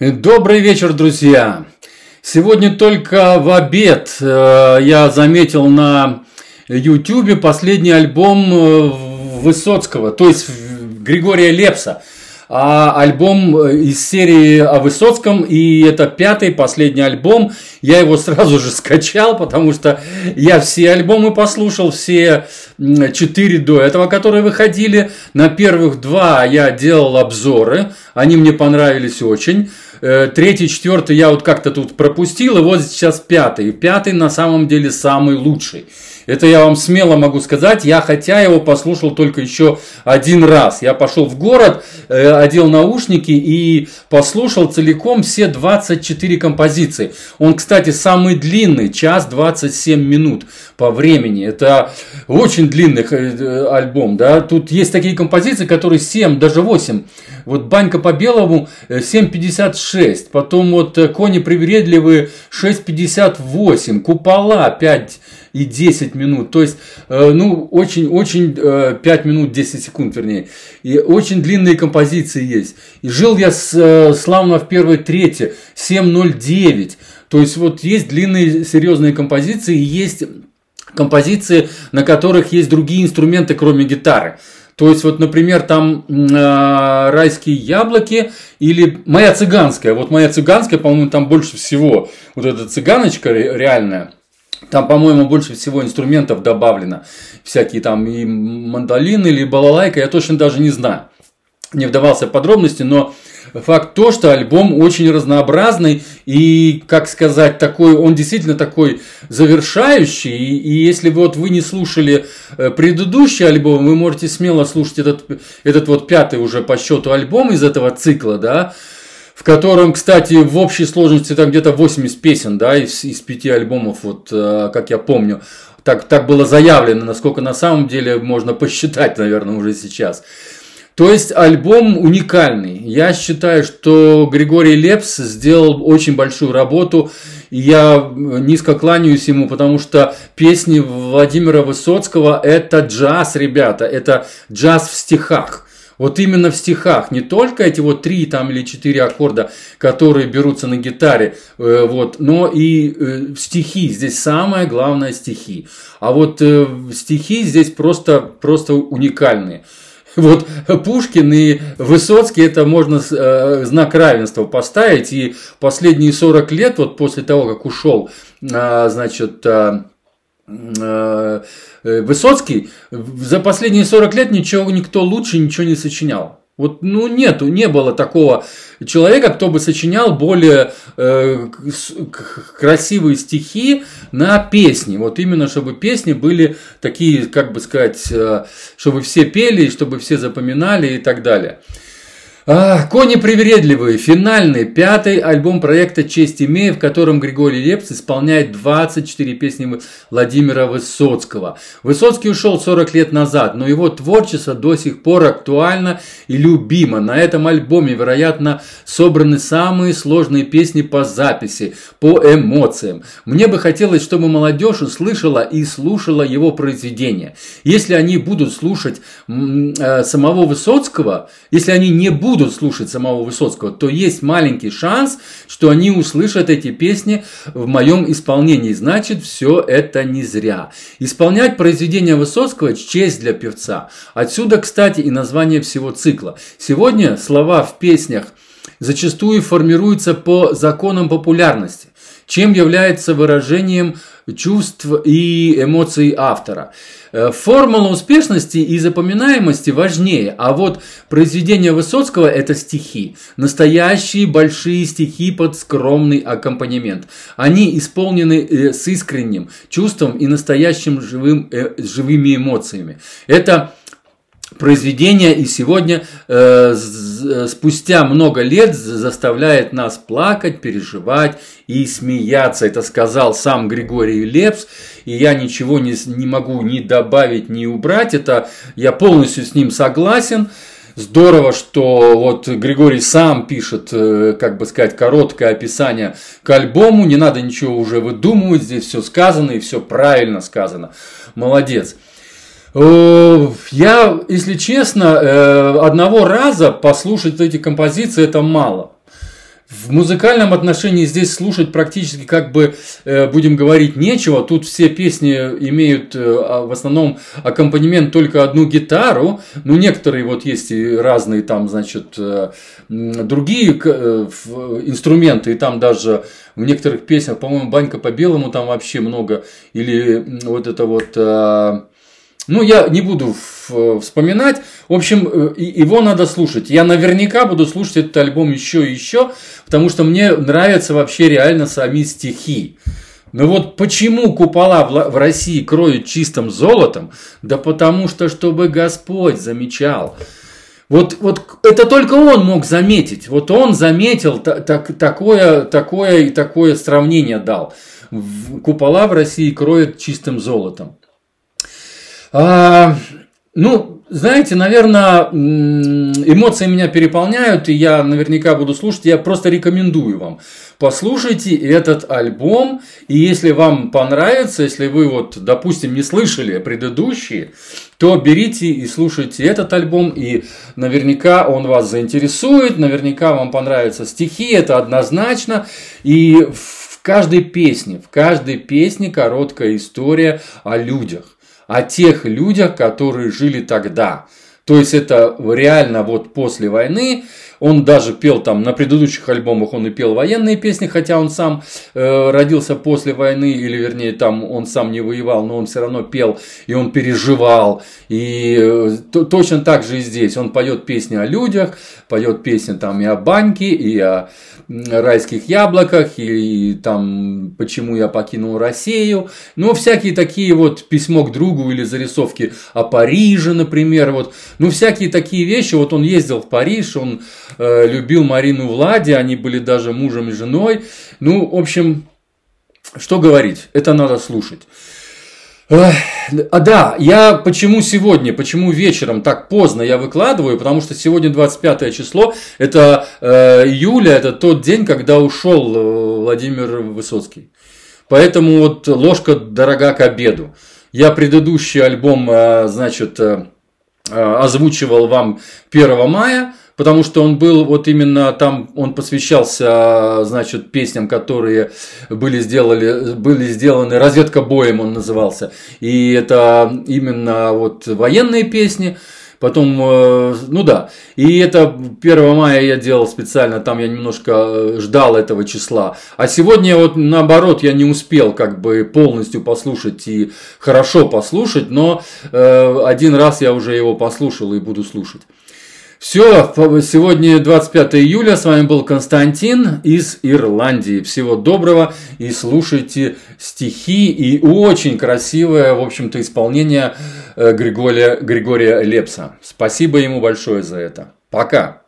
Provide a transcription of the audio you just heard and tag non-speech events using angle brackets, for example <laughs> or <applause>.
Добрый вечер, друзья! Сегодня только в обед э, я заметил на YouTube последний альбом э, Высоцкого, то есть Григория Лепса а альбом э, из серии о Высоцком, и это пятый, последний альбом. Я его сразу же скачал, потому что я все альбомы послушал, все четыре до этого, которые выходили. На первых два я делал обзоры, они мне понравились очень. Э, третий, четвертый я вот как-то тут пропустил, и вот сейчас пятый. Пятый на самом деле самый лучший. Это я вам смело могу сказать. Я хотя его послушал только еще один раз. Я пошел в город, э, одел наушники и послушал целиком все 24 композиции. Он, кстати, самый длинный, час 27 минут по времени. Это очень длинный э, альбом. Да? Тут есть такие композиции, которые 7, даже 8. Вот «Банька по белому» 7.56. Потом вот «Кони привередливые» 6.58. «Купола» 5 и 10 минут. То есть, э, ну, очень-очень 5 э, минут 10 секунд, вернее. И очень длинные композиции есть. И жил я с, э, славно в первой трети 7.09. То есть, вот есть длинные серьезные композиции, и есть композиции, на которых есть другие инструменты, кроме гитары. То есть, вот, например, там э, райские яблоки или моя цыганская. Вот моя цыганская, по-моему, там больше всего. Вот эта цыганочка реальная. Там, по-моему, больше всего инструментов добавлено. Всякие там и мандолины или балалайка, я точно даже не знаю. Не вдавался в подробности, но факт то, что альбом очень разнообразный и, как сказать, такой, он действительно такой завершающий. И, и если вот вы не слушали э, предыдущий альбом, вы можете смело слушать этот, этот вот пятый уже по счету альбом из этого цикла, да, в котором, кстати, в общей сложности там где-то 80 песен, да, из, из пяти альбомов, вот, э, как я помню. Так, так было заявлено, насколько на самом деле можно посчитать, <laughs> наверное, уже сейчас. То есть альбом уникальный. Я считаю, что Григорий Лепс сделал очень большую работу. Я низко кланяюсь ему, потому что песни Владимира Высоцкого это джаз, ребята, это джаз в стихах. Вот именно в стихах, не только эти вот три там или четыре аккорда, которые берутся на гитаре, э, вот, но и э, стихи. Здесь самое главное стихи. А вот э, стихи здесь просто, просто уникальные. <laughs> Вот Пушкин и Высоцкий, это можно знак равенства поставить. И последние 40 лет, вот после того, как ушел, э, значит, э, Высоцкий за последние 40 лет ничего никто лучше ничего не сочинял. Вот, ну, нету, не было такого человека, кто бы сочинял более э, красивые стихи на песни. Вот именно, чтобы песни были такие, как бы сказать, э, чтобы все пели, чтобы все запоминали и так далее. А, «Кони привередливые» – финальный, пятый альбом проекта «Честь имея», в котором Григорий Лепс исполняет 24 песни Владимира Высоцкого. Высоцкий ушел 40 лет назад, но его творчество до сих пор актуально и любимо. На этом альбоме, вероятно, собраны самые сложные песни по записи, по эмоциям. Мне бы хотелось, чтобы молодежь услышала и слушала его произведения. Если они будут слушать э, самого Высоцкого, если они не будут будут слушать самого Высоцкого, то есть маленький шанс, что они услышат эти песни в моем исполнении. Значит, все это не зря. Исполнять произведения Высоцкого – честь для певца. Отсюда, кстати, и название всего цикла. Сегодня слова в песнях зачастую формируются по законам популярности чем является выражением чувств и эмоций автора. Э, формула успешности и запоминаемости важнее, а вот произведение Высоцкого – это стихи. Настоящие большие стихи под скромный аккомпанемент. Они исполнены э, с искренним чувством и настоящим живым, э, живыми эмоциями. Это произведение и сегодня э, спустя много лет заставляет нас плакать, переживать и смеяться. Это сказал сам Григорий Лепс, и я ничего не, не могу ни добавить, ни убрать. Это я полностью с ним согласен. Здорово, что вот Григорий сам пишет, э, как бы сказать, короткое описание к альбому. Не надо ничего уже выдумывать, здесь все сказано и все правильно сказано. Молодец. Я, если честно, э, одного раза послушать эти композиции это мало. В музыкальном отношении здесь слушать практически как бы, э, будем говорить, нечего. Тут все песни имеют э, а, в основном аккомпанемент только одну гитару. Ну, некоторые вот есть и разные там, значит, другие инструменты. И там даже в некоторых песнях, по-моему, «Банька по-белому» там вообще много. Или вот это вот ну, я не буду вспоминать. В общем, э, его надо слушать. Я наверняка буду слушать этот альбом еще и еще, потому что мне нравятся вообще реально сами стихи. Но вот почему купола в России кроют чистым золотом? Да потому что, чтобы Господь замечал. Вот, вот это только он мог заметить. Вот он заметил так, такое, такое и такое сравнение дал. Купола в России кроют чистым золотом. А, ну, знаете, наверное, эмоции меня переполняют, и я наверняка буду слушать. Я просто рекомендую вам. Послушайте этот альбом, и если вам понравится, если вы вот, допустим, не слышали предыдущие, то берите и слушайте этот альбом, и наверняка он вас заинтересует, наверняка вам понравятся стихи, это однозначно. И в каждой песне, в каждой песне короткая история о людях о тех людях, которые жили тогда. То есть это реально вот после войны. Он даже пел там на предыдущих альбомах, он и пел военные песни, хотя он сам э, родился после войны, или вернее там он сам не воевал, но он все равно пел, и он переживал. И э, то, точно так же и здесь. Он поет песни о людях, поет песни там и о баньке, и о райских яблоках, и, и там почему я покинул Россию. Ну, всякие такие вот письмо к другу или зарисовки о Париже, например. Вот. Ну, всякие такие вещи. Вот он ездил в Париж, он э, любил Марину Влади, они были даже мужем и женой. Ну, в общем, что говорить, это надо слушать. А да, я почему сегодня, почему вечером так поздно я выкладываю, потому что сегодня 25 число, это э, июля, это тот день, когда ушел э, Владимир Высоцкий. Поэтому вот ложка дорога к обеду. Я предыдущий альбом, э, значит, озвучивал вам 1 мая, потому что он был вот именно там, он посвящался, значит, песням, которые были, сделали, были сделаны, разведка боем он назывался, и это именно вот военные песни, Потом, э, ну да, и это 1 мая я делал специально, там я немножко э, ждал этого числа. А сегодня вот наоборот я не успел как бы полностью послушать и хорошо послушать, но э, один раз я уже его послушал и буду слушать. Все, сегодня 25 июля, с вами был Константин из Ирландии. Всего доброго и слушайте стихи и очень красивое, в общем-то, исполнение э, Григория, Григория Лепса. Спасибо ему большое за это. Пока.